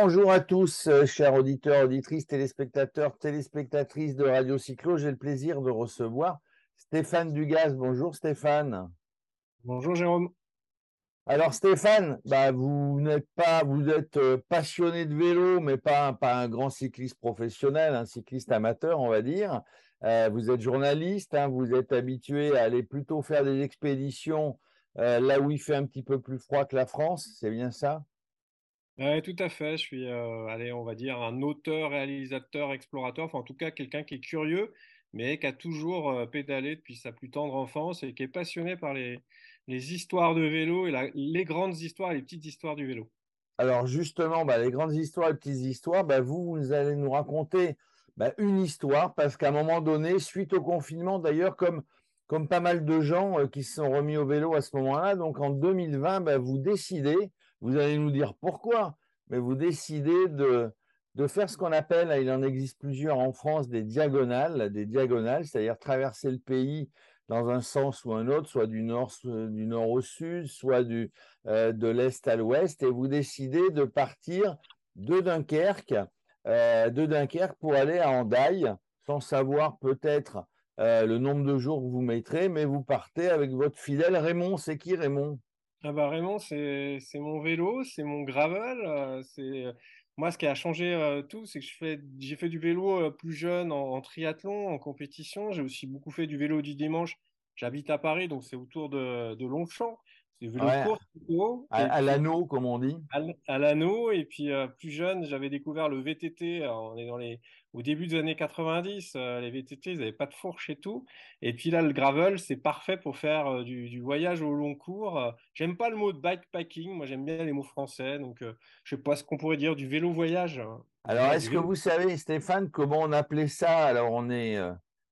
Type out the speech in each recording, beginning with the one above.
bonjour à tous, euh, chers auditeurs, auditrices, téléspectateurs, téléspectatrices de Radio Cyclo. J'ai le plaisir de recevoir Stéphane Dugaz. Bonjour Stéphane. Bonjour Jérôme. Alors Stéphane, bah, vous n'êtes pas, vous êtes euh, passionné de vélo, mais pas, pas un grand cycliste professionnel, un cycliste amateur, on va dire. Euh, vous êtes journaliste, hein, vous êtes habitué à aller plutôt faire des expéditions là où il fait un petit peu plus froid que la France, c'est bien ça? Tout à fait. Je suis, euh, allez, on va dire, un auteur, réalisateur, explorateur, enfin en tout cas quelqu'un qui est curieux, mais qui a toujours euh, pédalé depuis sa plus tendre enfance et qui est passionné par les, histoires de vélo et les grandes histoires les petites histoires du vélo. Alors justement, bah, les grandes histoires les petites histoires, bah, vous, vous allez nous raconter bah, une histoire, parce qu'à un moment donné, suite au confinement, d'ailleurs, comme, comme pas mal de gens euh, qui se sont remis au vélo à ce moment-là, donc en 2020, bah, vous décidez vous allez nous dire pourquoi, mais vous décidez de, faire ce qu'on appelle, il en existe plusieurs en France, des diagonales, des diagonales, c'est-à-dire traverser le pays dans un sens ou un autre, soit du nord, du nord au sud, soit euh, de l'est à l'ouest, et vous décidez de partir de Dunkerque, euh, de Dunkerque pour aller à Andaille, sans savoir peut-être euh, le nombre de jours que vous mettrez, mais vous partez avec votre fidèle Raymond. C'est qui Raymond? Ah bah c'est mon vélo, c'est mon gravel. Euh, c'est moi ce qui a changé euh, tout, c'est que j'ai fait du vélo euh, plus jeune en, triathlon, en compétition. J'ai aussi beaucoup fait du vélo du dimanche. J'habite à Paris, donc c'est autour de, de Longchamp. Court, à, l'anneau, comme on dit. À, l'anneau, et puis plus jeune, j'avais découvert le VTT. on est dans les au début des années 90, euh, les VTT, ils n'avaient pas de fourche et tout. Et puis là, le gravel, c'est parfait pour faire euh, du, voyage au long cours. Euh, j'aime pas le mot de bikepacking, moi j'aime bien les mots français. Donc, je sais pas ce qu'on pourrait dire du vélo voyage. Hein. Alors, est-ce que vous savez, Stéphane, comment on appelait ça? Alors, on est.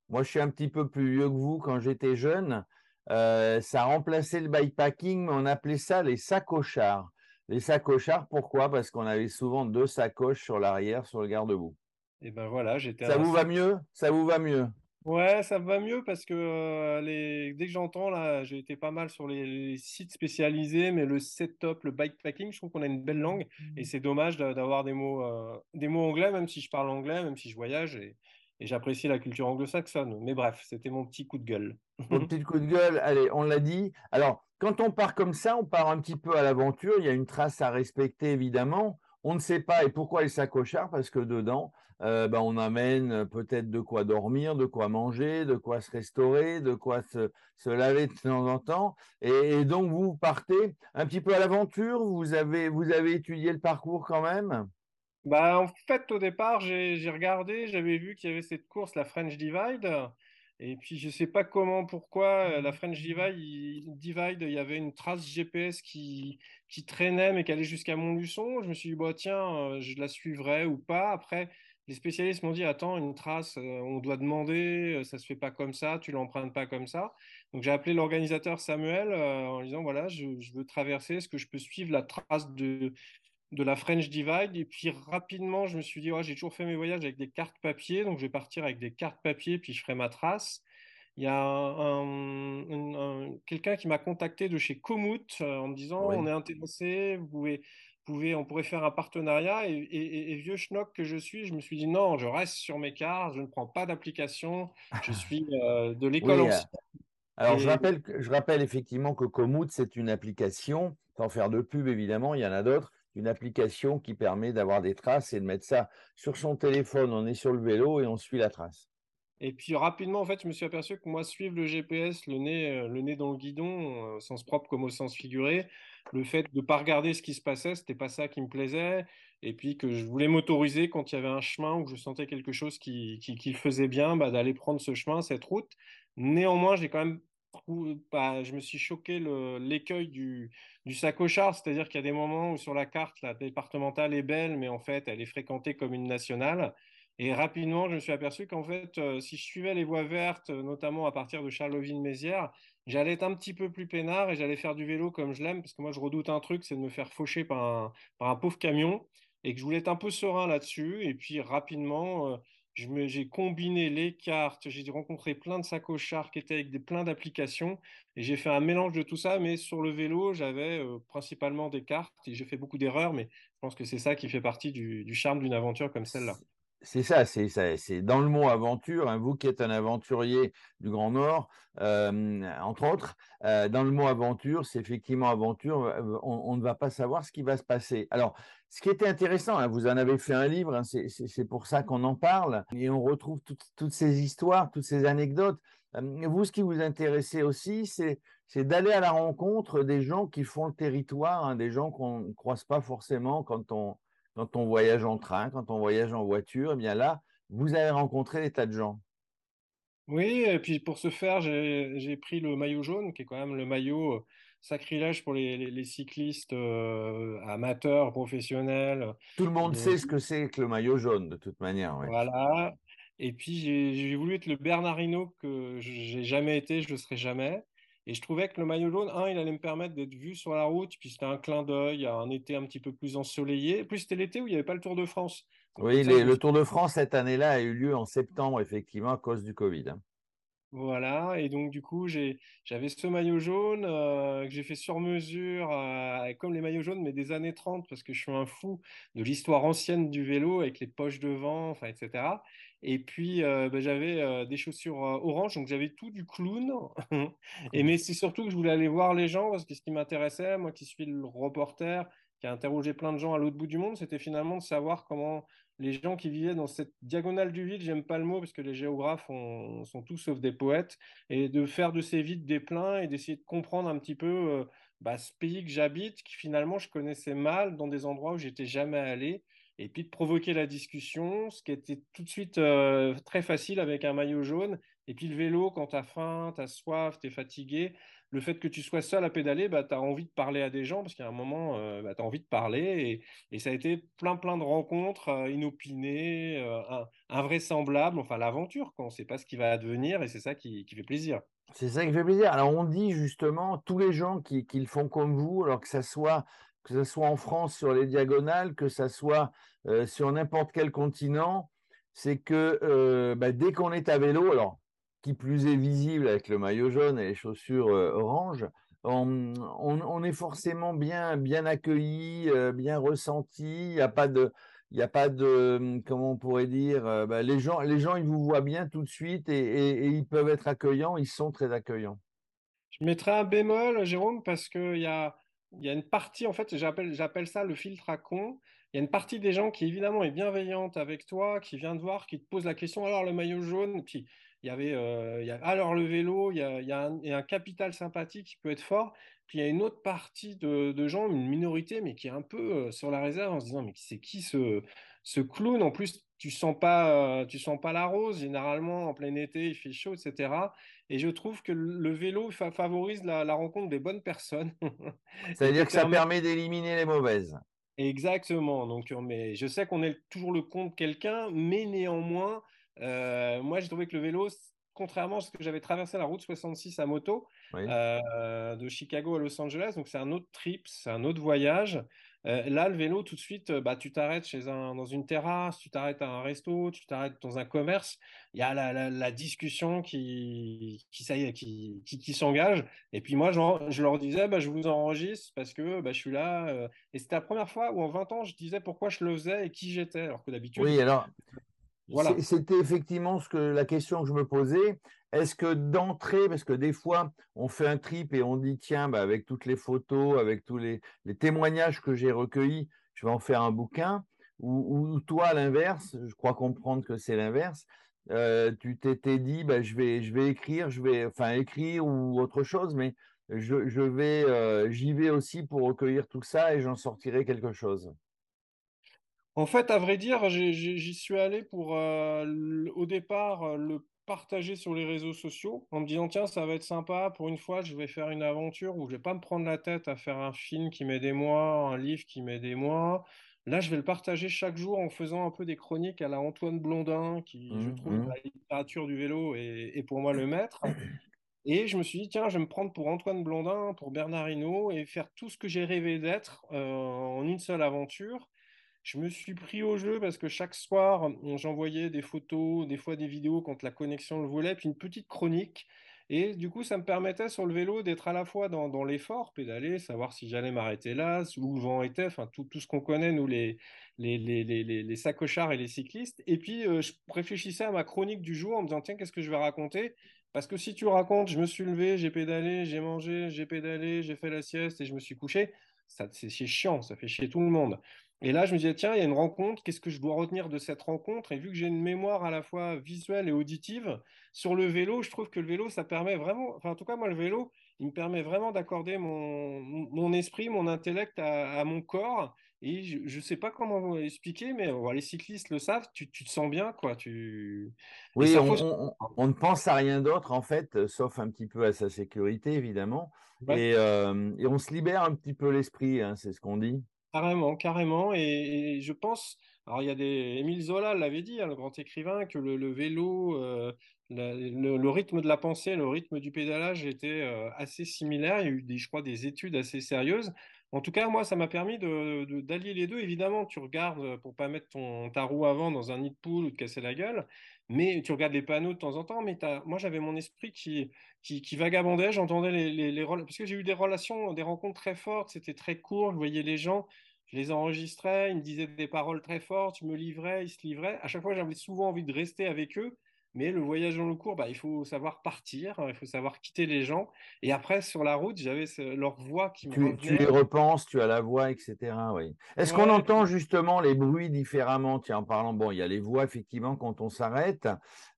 moi, je suis un petit peu plus vieux que vous quand j'étais jeune. Ça a remplacé le bikepacking, mais on appelait ça les sacochards. Les sacochards, pourquoi? Parce qu'on avait souvent deux sacoches sur l'arrière, sur le garde-boue. Et ben voilà, j'étais. Ça vous va mieux? Ça vous va mieux? Ouais, ça va mieux parce que euh, les... dès que j'entends, là, j'ai été pas mal sur les, sites spécialisés, mais le setup, le bikepacking, je trouve qu'on a une belle langue et c'est dommage d'avoir des mots, euh, des mots anglais, même si je parle anglais, même si je voyage et, et j'apprécie la culture anglo-saxonne. Mais bref, c'était mon petit coup de gueule. Mon petit coup de gueule, allez, on l'a dit. Alors, quand on part comme ça, on part un petit peu à l'aventure. Il y a une trace à respecter, évidemment. On ne sait pas, et pourquoi les s'accochards Parce que dedans, euh, ben, on amène peut-être de quoi dormir, de quoi manger, de quoi se restaurer, de quoi se, laver de temps en temps. Et, donc, vous partez un petit peu à l'aventure. Vous avez, vous avez étudié le parcours quand même? Bah, En fait, au départ, j'ai regardé, j'avais vu qu'il y avait cette course, la French Divide. Et puis, je ne sais pas comment, pourquoi, la French Divide, il, y avait une trace GPS qui, qui traînait, mais qui allait jusqu'à Montluçon. Je me suis dit, bah, tiens, euh, je la suivrai ou pas. Après, les spécialistes m'ont dit attends une trace euh, on doit demander euh, ça se fait pas comme ça tu l'empruntes pas comme ça donc j'ai appelé l'organisateur Samuel euh, en disant voilà je, veux traverser est-ce que je peux suivre la trace de de la French Divide. Et puis rapidement je me suis dit j'ai toujours fait mes voyages avec des cartes papier. Donc je vais partir avec des cartes papier puis je ferai ma trace. Il y a un, quelqu'un qui m'a contacté de chez Komoot en me disant on est intéressé vous pouvez on pourrait faire un partenariat. Et, vieux schnock que je suis, je me suis dit non, je reste sur mes cartes, je ne prends pas d'application, je suis euh, de l'école euh, Alors, je, rappelle, je rappelle effectivement que Komoot, c'est une application, sans faire de pub évidemment, il y en a d'autres, une application qui permet d'avoir des traces et de mettre ça sur son téléphone. On est sur le vélo et on suit la trace. Et puis rapidement, en fait, je me suis aperçu que moi, suivre le GPS, le nez, euh, le nez dans le guidon, au sens propre comme au sens figuré, le fait de ne pas regarder ce qui se passait, c'était pas ça qui me plaisait. Et puis que je voulais m'autoriser quand il y avait un chemin où je sentais quelque chose qui, qui, faisait bien, bah, d'aller prendre ce chemin, cette route. Néanmoins, j'ai quand même bah, je me suis choqué l'écueil du, du sacochard, c'est-à-dire qu'il y a des moments où sur la carte, la départementale est belle, mais en fait, elle est fréquentée comme une nationale. Et rapidement, je me suis aperçu qu'en fait, euh, si je suivais les voies vertes, notamment à partir de Charleville-Mézières, j'allais être un petit peu plus peinard et j'allais faire du vélo comme je l'aime, parce que moi, je redoute un truc, c'est de me faire faucher par un, par un pauvre camion, et que je voulais être un peu serein là-dessus. Et puis, rapidement, euh, j'ai combiné les cartes, j'ai rencontré plein de sacochards qui étaient avec des, plein d'applications, et j'ai fait un mélange de tout ça, mais sur le vélo, j'avais euh, principalement des cartes, et j'ai fait beaucoup d'erreurs, mais Je pense que c'est ça qui fait partie du, du charme d'une aventure comme celle-là. C'est ça, c'est dans le mot aventure. Hein, vous qui êtes un aventurier du Grand Nord, euh, entre autres, euh, dans le mot aventure, c'est effectivement aventure. Euh, on, ne va pas savoir ce qui va se passer. Alors, ce qui était intéressant, hein, vous en avez fait un livre, hein, c'est pour ça qu'on en parle, et on retrouve toutes ces histoires, toutes ces anecdotes. vous, ce qui vous intéressait aussi, c'est d'aller à la rencontre des gens qui font le territoire, des gens qu'on ne croise pas forcément quand on quand on voyage en train, quand on voyage en voiture, eh bien là, vous avez rencontré des tas de gens. Oui, et puis pour ce faire, j'ai pris le maillot jaune, qui est quand même le maillot euh, sacrilège pour les, cyclistes euh, amateurs, professionnels. Tout le monde sait ce que c'est que le maillot jaune, de toute manière. Voilà. Et puis j'ai voulu être le Bernardino que j'ai jamais été, je ne le serai jamais. Et je trouvais que le maillot jaune, un, il allait me permettre d'être vu sur la route, puis c'était un clin d'œil à un été un petit peu plus ensoleillé. plus, c'était l'été où il n'y avait pas le Tour de France. oui, le Tour de France cette année-là a eu lieu en septembre, effectivement, à cause du Covid. Hein. Voilà, et donc du coup, j'avais ce maillot jaune euh, que j'ai fait sur mesure, euh, comme les maillots jaunes, mais des années 30, parce que je suis un fou de l'histoire ancienne du vélo avec les poches devant, enfin, etc. Et puis, euh, bah, j'avais des chaussures orange, donc j'avais tout du clown. et mais c'est surtout que je voulais aller voir les gens, parce que ce qui m'intéressait, moi qui suis le reporter, qui a interrogé plein de gens à l'autre bout du monde, c'était finalement de savoir comment les gens qui vivaient dans cette diagonale du vide, j'aime pas le mot parce que les géographes sont tous sauf des poètes, et de faire de ces vides des pleins et d'essayer de comprendre un petit peu euh, bah, ce pays que j'habite, qui finalement je connaissais mal dans des endroits où j'étais jamais allé, et puis de provoquer la discussion, ce qui était tout de suite euh, très facile avec un maillot jaune, et puis le vélo, quand tu as faim, tu as soif, tu es fatigué, le fait que tu sois seul à pédaler, bah, tu as envie de parler à des gens parce qu'à un moment, euh, bah, envie de parler. Et, ça a été plein, plein de rencontres euh, inopinées, euh, invraisemblables. Enfin, l'aventure, on ne sait pas ce qui va advenir et c'est ça qui, fait plaisir. C'est ça qui fait plaisir. Alors, on dit justement, tous les gens qui, le font comme vous, alors que ça soit que ce soit en France sur les diagonales, que ce soit sur n'importe quel continent, c'est que bah, dès qu'on est à vélo, alors qui plus est visible avec le maillot jaune et les chaussures euh, orange, on, est forcément bien, bien accueilli, euh, bien ressenti. Il n'y a pas de, il a pas de, comment on pourrait dire, euh, bah, les gens, les gens, ils vous voient bien tout de suite et, ils peuvent être accueillants. Ils sont très accueillants. Je mettrai un bémol, Jérôme, parce qu'il y a, y a une partie, en fait, j'appelle ça le filtre à con. Il y a une partie des gens qui, évidemment, est bienveillante avec toi, qui vient te voir, qui te pose la question alors le maillot jaune, puis il y avait, euh, alors le vélo, il y a, un, capital sympathique qui peut être fort. Puis il y a une autre partie de, gens, une minorité, mais qui est un peu euh, sur la réserve en se disant mais c'est qui ce, ce clown? En plus, tu sens pas, euh, tu sens pas la rose. Généralement, en plein été, il fait chaud, etc. Et je trouve que le vélo favorise la, rencontre des bonnes personnes. C'est-à-dire que ça permet d'éliminer les mauvaises. Exactement. Donc, mais je sais qu'on est toujours le compte quelqu'un, mais néanmoins, euh, moi, j'ai trouvé que le vélo, contrairement à ce que j'avais traversé la route 66 à moto euh, de Chicago à Los Angeles, donc c'est un autre trip, c'est un autre voyage. Euh, là, le vélo, tout de suite, bah, tu t'arrêtes chez un, dans une terrasse, tu t'arrêtes à un resto, tu t'arrêtes dans un commerce. Il y a la, discussion qui, qui, qui, qui, qui s'engage. Et puis moi, je leur disais, bah, je vous enregistre parce que bah, je suis là. et c'était la première fois où en 20 ans, je disais pourquoi je le faisais et qui j'étais. Alors que d'habitude. Oui, alors c'était effectivement la question que je me posais. Est-ce que d'entrée, parce que des fois, on fait un trip et on dit, tiens, bah, avec toutes les photos, avec tous les, témoignages que j'ai recueillis, je vais en faire un bouquin, ou, toi, l'inverse, je crois comprendre que c'est l'inverse, euh, tu t'étais dit, bah, je, vais, je vais écrire, je vais, enfin, écrire ou autre chose, mais je, vais, euh, j'y vais aussi pour recueillir tout ça et j'en sortirai quelque chose. En fait, à vrai dire, j'y suis allé pour, euh, au départ, euh, le partager sur les réseaux sociaux en me disant, tiens, ça va être sympa, pour une fois, je vais faire une aventure où je vais pas me prendre la tête à faire un film qui met des mois, un livre qui met des mois. Là, je vais le partager chaque jour en faisant un peu des chroniques à la Antoine Blondin, qui, je mmh, trouve, mmh. la littérature du vélo est, pour moi le maître. Et je me suis dit, tiens, je vais me prendre pour Antoine Blondin, pour Bernard Hinault, et faire tout ce que j'ai rêvé d'être euh, en une seule aventure. Je me suis pris au jeu parce que chaque soir, j'envoyais des photos, des fois des vidéos quand la connexion le voulait, puis une petite chronique. Et du coup, ça me permettait sur le vélo d'être à la fois dans, l'effort, pédaler, savoir si j'allais m'arrêter là, où le vent était, enfin tout, tout ce qu'on connaît, nous, les, sacochards et les cyclistes. Et puis, euh, je réfléchissais à ma chronique du jour en me disant, tiens, qu'est-ce que je vais raconter? Parce que si tu racontes, je me suis levé, j'ai pédalé, j'ai mangé, j'ai pédalé, j'ai fait la sieste et je me suis couché, c'est chiant, ça fait chier tout le monde. Et là, je me disais, tiens, il y a une rencontre, qu'est-ce que je dois retenir de cette rencontre? Et vu que j'ai une mémoire à la fois visuelle et auditive, sur le vélo, je trouve que le vélo, ça permet vraiment, enfin, en tout cas, moi, le vélo, il me permet vraiment d'accorder mon, mon esprit, mon intellect à, mon corps. Et je ne sais pas comment vous expliquer, mais les cyclistes le savent, tu, tu, te sens bien, quoi. Tu... Oui, on, on, ne pense à rien d'autre, en fait, sauf un petit peu à sa sécurité, évidemment. Et, euh, et, on se libère un petit peu l'esprit, hein, c'est ce qu'on dit. Carrément, carrément. Et, je pense, alors il y a des, Émile Zola l'avait dit, hein, le grand écrivain, que le, vélo, euh, le, rythme de la pensée, le rythme du pédalage était euh, assez similaire. Il y a eu, des, je crois, des études assez sérieuses. En tout cas, moi, ça m'a permis d'allier les deux. Évidemment, tu regardes euh, pour pas mettre ton, ta roue avant dans un nid de poule ou te casser la gueule, mais tu regardes les panneaux de temps en temps. Mais moi, j'avais mon esprit qui, qui, vagabondait. J'entendais les, les, les, parce que j'ai eu des relations, des rencontres très fortes. C'était très court. Je voyais les gens je les enregistrais, ils me disaient des paroles très fortes, je me livrais, ils se livraient. À chaque fois, j'avais souvent envie de rester avec eux, mais le voyage dans le cours, bah, il faut savoir partir, il faut savoir quitter les gens. Et après, sur la route, j'avais leur voix qui tu, me Tu les repenses, tu as la voix, etc. Oui. Est-ce qu'on entend justement les bruits différemment? Tiens, en parlant, bon, il y a les voix effectivement quand on s'arrête,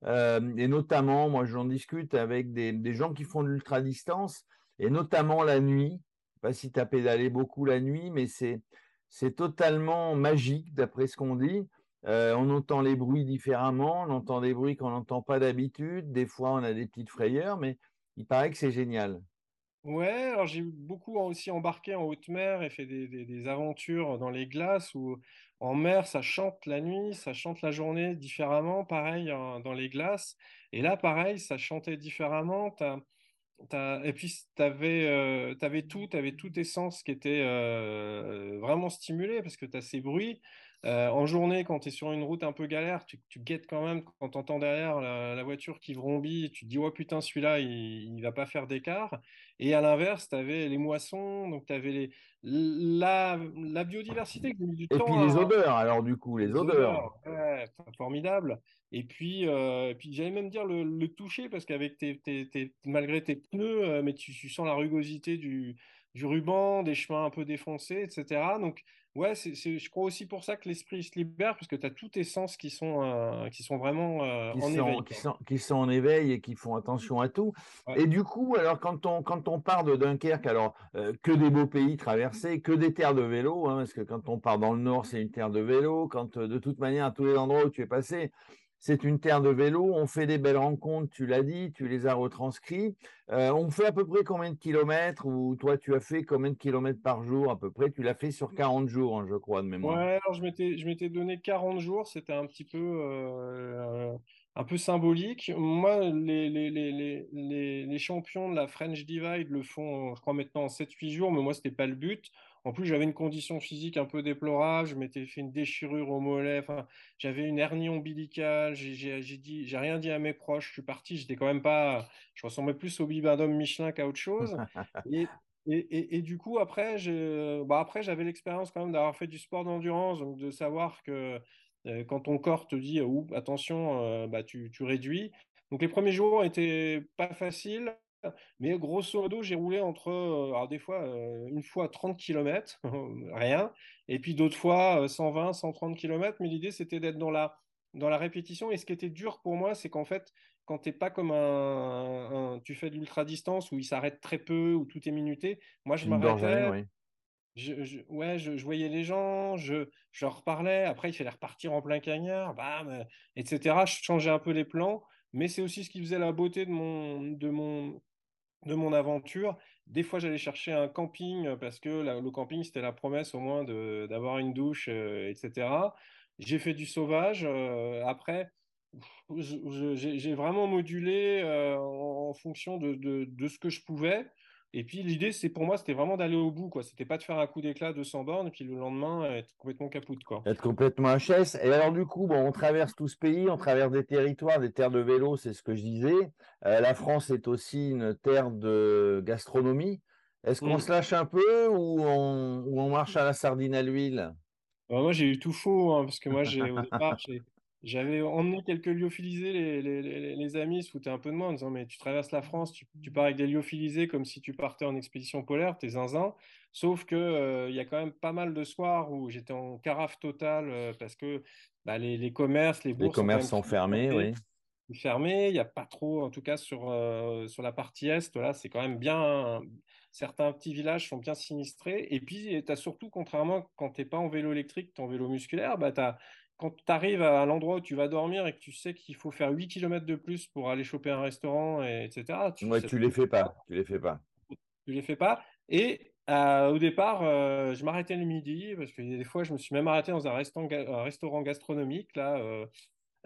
euh, et notamment, moi, j'en discute avec des, des gens qui font de l'ultra-distance, et notamment la nuit. Je sais pas si tu as pédalé beaucoup la nuit, mais c'est c'est totalement magique d'après ce qu'on dit. On entend les bruits différemment, on entend des bruits qu'on n'entend pas d'habitude. Des fois, on a des petites frayeurs, mais il paraît que c'est génial. Ouais, alors j'ai beaucoup aussi embarqué en haute mer et fait des, aventures dans les glaces où en mer, ça chante la nuit, ça chante la journée différemment, pareil dans les glaces. Et là, pareil, ça chantait différemment. Et puis, tu avais, tout, tu avais tous tes sens qui étaient vraiment stimulés parce que tu as ces bruits. Euh, en journée, quand tu es sur une route un peu galère, tu, tu guettes quand même quand tu entends derrière la, voiture qui vrombit, tu te dis, oh putain, celui-là, il ne va pas faire d'écart. Et à l'inverse, tu avais les moissons, donc tu avais les, la, la biodiversité qui du Et puis les odeurs, alors du coup, les, odeurs. formidable. Et puis, euh, puis j'allais même dire le, toucher, parce qu'avec tes, tes, malgré tes pneus, euh, mais tu, tu, sens la rugosité du, du ruban, des chemins un peu défoncés, etc. Donc, ouais, c'est, je crois aussi pour ça que l'esprit se libère, parce que tu as tous tes sens qui sont, euh, qui sont vraiment euh, en éveil. Qui sont, qui sont, en éveil et qui font attention à tout. Et du coup, alors, quand on, quand on part de Dunkerque, alors, euh, que des beaux pays traversés, que des terres de vélo, hein, parce que quand on part dans le nord, c'est une terre de vélo. Quand, de toute manière, à tous les endroits où tu es passé, c'est une terre de vélo, on fait des belles rencontres, tu l'as dit, tu les as retranscrits. Euh, on fait à peu près combien de kilomètres ou toi tu as fait combien de kilomètres par jour à peu près? Tu l'as fait sur 40 jours, hein, je crois, de mémoire. Ouais, alors je m'étais, donné 40 jours, c'était un petit peu, euh, un peu symbolique. Moi, les, les, les, les, champions de la French Divide le font, je crois, maintenant en 7-8 jours, mais moi, ce n'était pas le but. En plus, j'avais une condition physique un peu déplorable. Je m'étais fait une déchirure au mollet. Enfin, j'avais une hernie ombilicale. J'ai dit, j'ai rien dit à mes proches. Je suis parti. J'étais quand même pas. Je ressemblais plus au bibendum Michelin qu'à autre chose. et, et, et, du coup, après, bah après, j'avais l'expérience quand même d'avoir fait du sport d'endurance, donc de savoir que euh, quand ton corps te dit, attention, euh, bah, tu, tu réduis. Donc les premiers jours étaient pas faciles. Mais grosso modo, j'ai roulé entre, euh, alors des fois, euh, une fois 30 km, rien, et puis d'autres fois 120, 130 km. Mais l'idée, c'était d'être dans la, dans la répétition. Et ce qui était dur pour moi, c'est qu'en fait, quand tu n'es pas comme un, Tu fais de l'ultra-distance où il s'arrête très peu, où tout est minuté, moi, je m'arrêtais. Je, ouais, je, voyais les gens, je, je leur parlais. Après, il fallait repartir en plein cagnard, bam, etc. Je changeais un peu les plans mais c'est aussi ce qui faisait la beauté de mon, de mon, de mon aventure. Des fois, j'allais chercher un camping euh, parce que le camping, c'était la promesse au moins d'avoir une douche, euh, etc. J'ai fait du sauvage. Euh, après, j'ai vraiment modulé en, fonction de, de, ce que je pouvais. Et puis l'idée, c'est pour moi, c'était vraiment d'aller au bout, quoi. C'était pas de faire un coup d'éclat de 100 bornes et puis le lendemain être complètement capoute, quoi. Être complètement HS. Et alors du coup, bon, on traverse tout ce pays, on traverse des territoires, des terres de vélo, c'est ce que je disais. Euh, la France est aussi une terre de gastronomie. Est-ce qu'on mm. se lâche un peu ou on, ou on, marche à la sardine à l'huile? Bah, Moi, j'ai eu tout faux, hein, parce que moi, j'ai au départ, j'avais emmené quelques lyophilisés, les, les, les, amis se foutaient un peu de moi en disant Mais tu traverses la France, tu, tu pars avec des lyophilisés comme si tu partais en expédition polaire, t'es zinzin. Sauf qu'il euh, y a quand même pas mal de soirs où j'étais en carafe totale euh, parce que bah, les, commerces, les bourses. Les commerces sont, fermés, oui. Fermés, il n'y a pas trop, en tout cas sur, euh, sur la partie est, là, c'est quand même bien. Certains petits villages sont bien sinistrés. Et puis, tu as surtout, contrairement quand tu n'es pas en vélo électrique, tu en vélo musculaire, bah, tu as quand tu arrives à l'endroit où tu vas dormir et que tu sais qu'il faut faire 8 km de plus pour aller choper un restaurant, et, etc. Tu, ouais, tu les fais pas. Tu les fais pas. Tu les fais pas. Et euh, au départ, euh, je m'arrêtais le midi parce que des fois, je me suis même arrêté dans un, restaurant, gastronomique là,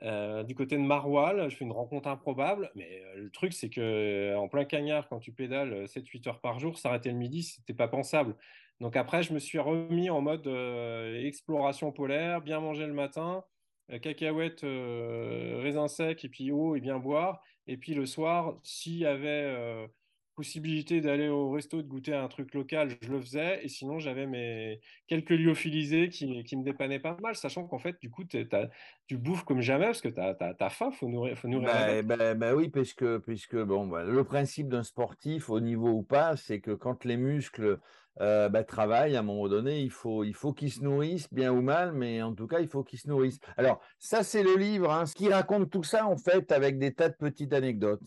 euh, du côté de Maroilles. Je fais une rencontre improbable, mais le truc, c'est que en plein cagnard, quand tu pédales 7-8 heures par jour, s'arrêter le midi, c'était pas pensable. Donc après, je me suis remis en mode euh, exploration polaire, bien manger le matin, euh, cacahuètes, euh, raisins secs et puis eau et bien boire. Et puis le soir, s'il y avait possibilité d'aller au resto, de goûter un truc local, je le faisais. Et sinon, j'avais mes quelques lyophilisés qui, qui me dépannaient pas mal, sachant qu'en fait, du coup, tu bouffes comme jamais parce que tu as, faim, il faut nourrir, faut nourrir bah, bah, bah, oui, puisque, puisque bon, le principe d'un sportif, au niveau ou pas, c'est que quand les muscles euh, bah, à un moment donné, il faut, il faut qu'ils se nourrissent, bien ou mal, mais en tout cas, il faut qu'ils se nourrissent. Alors, ça, c'est le livre, hein, ce qui raconte tout ça, en fait, avec des tas de petites anecdotes.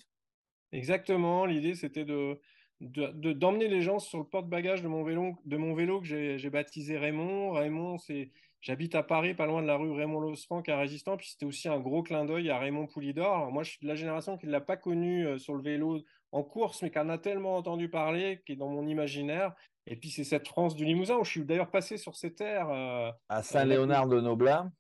Exactement. L'idée, c'était de, d'emmener les gens sur le porte-bagages de mon vélo, de mon vélo que j'ai, baptisé Raymond. Raymond, c'est, j'habite à Paris, pas loin de la rue Raymond Losfranc à Résistant. Puis c'était aussi un gros clin d'œil à Raymond Poulidor. moi, je suis de la génération qui ne l'a pas connu euh, sur le vélo en course, mais qui en a tellement entendu parler, qui est dans mon imaginaire. Et puis c'est cette France du Limousin où je suis d'ailleurs passé sur ces terres. Euh, à Saint-Léonard de Noblat.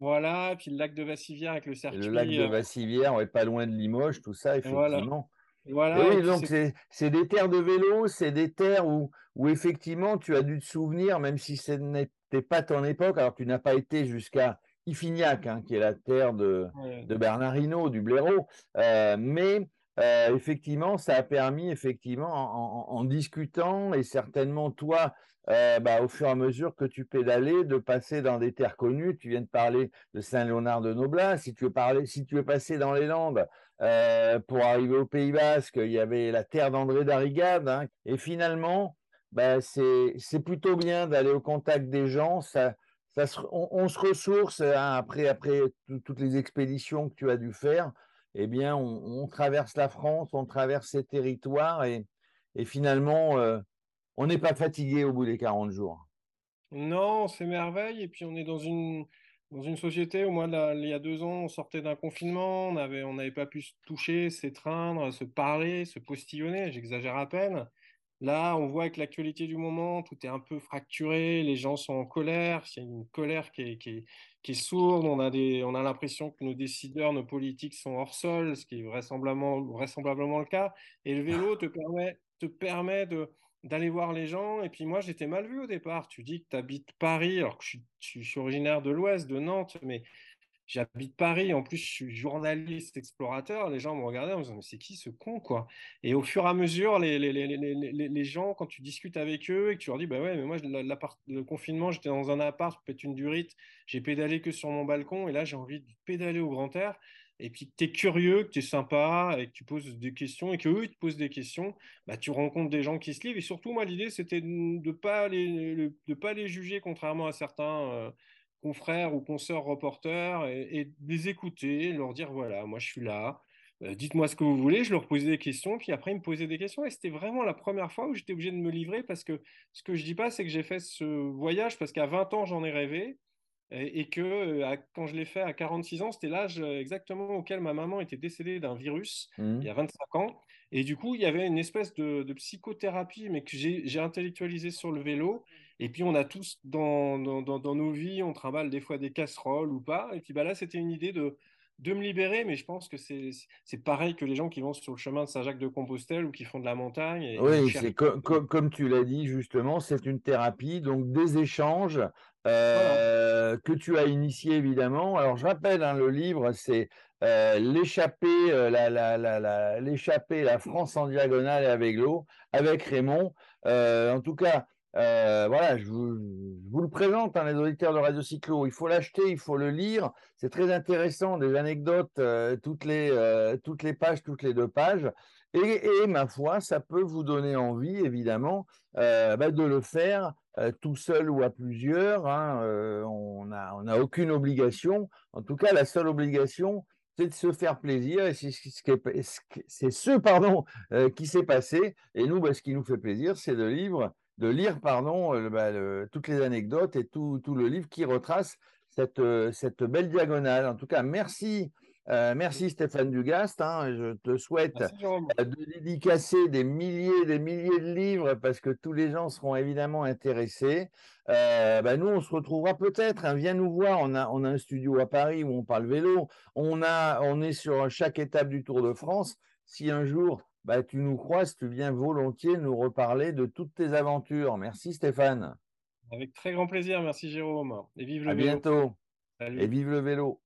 Voilà, et puis le lac de Vassivière avec le circuit. le lac de euh, Vassivière, est pas loin de Limoges, tout ça, effectivement. Voilà. oui, donc c'est des terres de vélo, c'est des terres où, où effectivement tu as dû te souvenir, même si ce n'était pas ton époque, alors tu n'as pas été jusqu'à Iffignac, hein, qui est la terre de, de Bernard Hinault, du blaireau, euh, mais euh, effectivement, ça a permis, effectivement, en, discutant, et certainement toi, euh, bah, au fur et à mesure que tu pédalais, de passer dans des terres connues. Tu viens de parler de Saint-Léonard de Noblat. Si tu veux parler, si tu passer dans les Landes euh, pour arriver au Pays Basque, il y avait la terre d'André d'Arrigade. Hein. et finalement, bah, c'est plutôt bien d'aller au contact des gens. Ça, ça on, se ressource hein, après, après toutes les expéditions que tu as dû faire eh bien, on, traverse la France, on traverse ces territoires et, finalement, euh, on n'est pas fatigué au bout des 40 jours. Non, c'est merveille. Et puis, on est dans une, dans une société où, moi, il y a deux ans, on sortait d'un confinement, on n'avait on pas pu se toucher, s'étreindre, se parler, se postillonner, j'exagère à peine. Là, on voit avec l'actualité du moment, tout est un peu fracturé, les gens sont en colère, il y a une colère qui est, sourde, on a, a l'impression que nos décideurs, nos politiques sont hors sol, ce qui est vraisemblablement, le cas. Et le vélo te permet, te permet de, d'aller voir les gens. Et puis moi, j'étais mal vu au départ. Tu dis que tu habites Paris, alors que je suis, je suis originaire de l'Ouest, de Nantes, mais J'habite Paris, en plus je suis journaliste explorateur, les gens me regardaient en me disant mais c'est qui ce con quoi? Et au fur et à mesure, les, les, les, les, gens, quand tu discutes avec eux et que tu leur dis bah ouais mais moi le confinement j'étais dans un appart, peut-être une durite, j'ai pédalé que sur mon balcon et là j'ai envie de pédaler au grand air. Et puis que tu es curieux, que tu es sympa et que tu poses des questions et qu'eux ils te posent des questions, bah, tu rencontres des gens qui se livrent. Et surtout moi l'idée c'était de pas, pas les juger contrairement à certains... Euh, confrères ou consoeurs reporters et, les écouter, leur dire voilà, moi je suis là, euh, dites-moi ce que vous voulez. Je leur posais des questions, puis après ils me posaient des questions. Et c'était vraiment la première fois où j'étais obligé de me livrer parce que ce que je dis pas, c'est que j'ai fait ce voyage parce qu'à 20 ans j'en ai rêvé et, que euh, quand je l'ai fait à 46 ans, c'était l'âge exactement auquel ma maman était décédée d'un virus mmh. il y a 25 ans. Et du coup, il y avait une espèce de, de psychothérapie, mais que j'ai intellectualisé sur le vélo. Et puis, on a tous dans, dans, dans, nos vies, on trimballe des fois des casseroles ou pas. Et puis bah là, c'était une idée de, de me libérer, mais je pense que c'est pareil que les gens qui vont sur le chemin de Saint-Jacques-de-Compostelle ou qui font de la montagne. oui, c'est comme tu l'as dit justement, c'est une thérapie, donc des échanges euh, que tu as initiés évidemment. Alors je rappelle, hein, le livre, c'est euh, l'échappée, euh, la, la, la, l'échappée, la, France en diagonale et avec l'eau, avec Raymond. en tout cas, euh, voilà, je vous, le présente, hein, les auditeurs de Radio Cyclo. Il faut l'acheter, il faut le lire. C'est très intéressant, des anecdotes euh, toutes, les, euh, toutes les pages, toutes les deux pages. Et, ma foi, ça peut vous donner envie, évidemment, bah, de le faire tout seul ou à plusieurs. Hein, on n'a on a aucune obligation. En tout cas, la seule obligation, c'est de se faire plaisir. Et c'est ce, ce pardon, qui s'est passé. Et nous, bah, ce qui nous fait plaisir, c'est de lire de lire pardon, euh, bah, toutes les anecdotes et tout, le livre qui retrace cette, euh, cette belle diagonale. En tout cas, merci. Euh, merci Stéphane Dugast. Hein, je te souhaite de dédicacer des milliers des milliers de livres parce que tous les gens seront évidemment intéressés. Bah, nous, on se retrouvera peut-être. Hein, viens nous voir. On a, on a un studio à Paris où on parle vélo. On, a, on est sur chaque étape du Tour de France. Si un jour bah, tu nous croises, tu viens volontiers nous reparler de toutes tes aventures. Merci Stéphane. Avec très grand plaisir, merci Jérôme. Et vive le à bientôt. Et vive le vélo.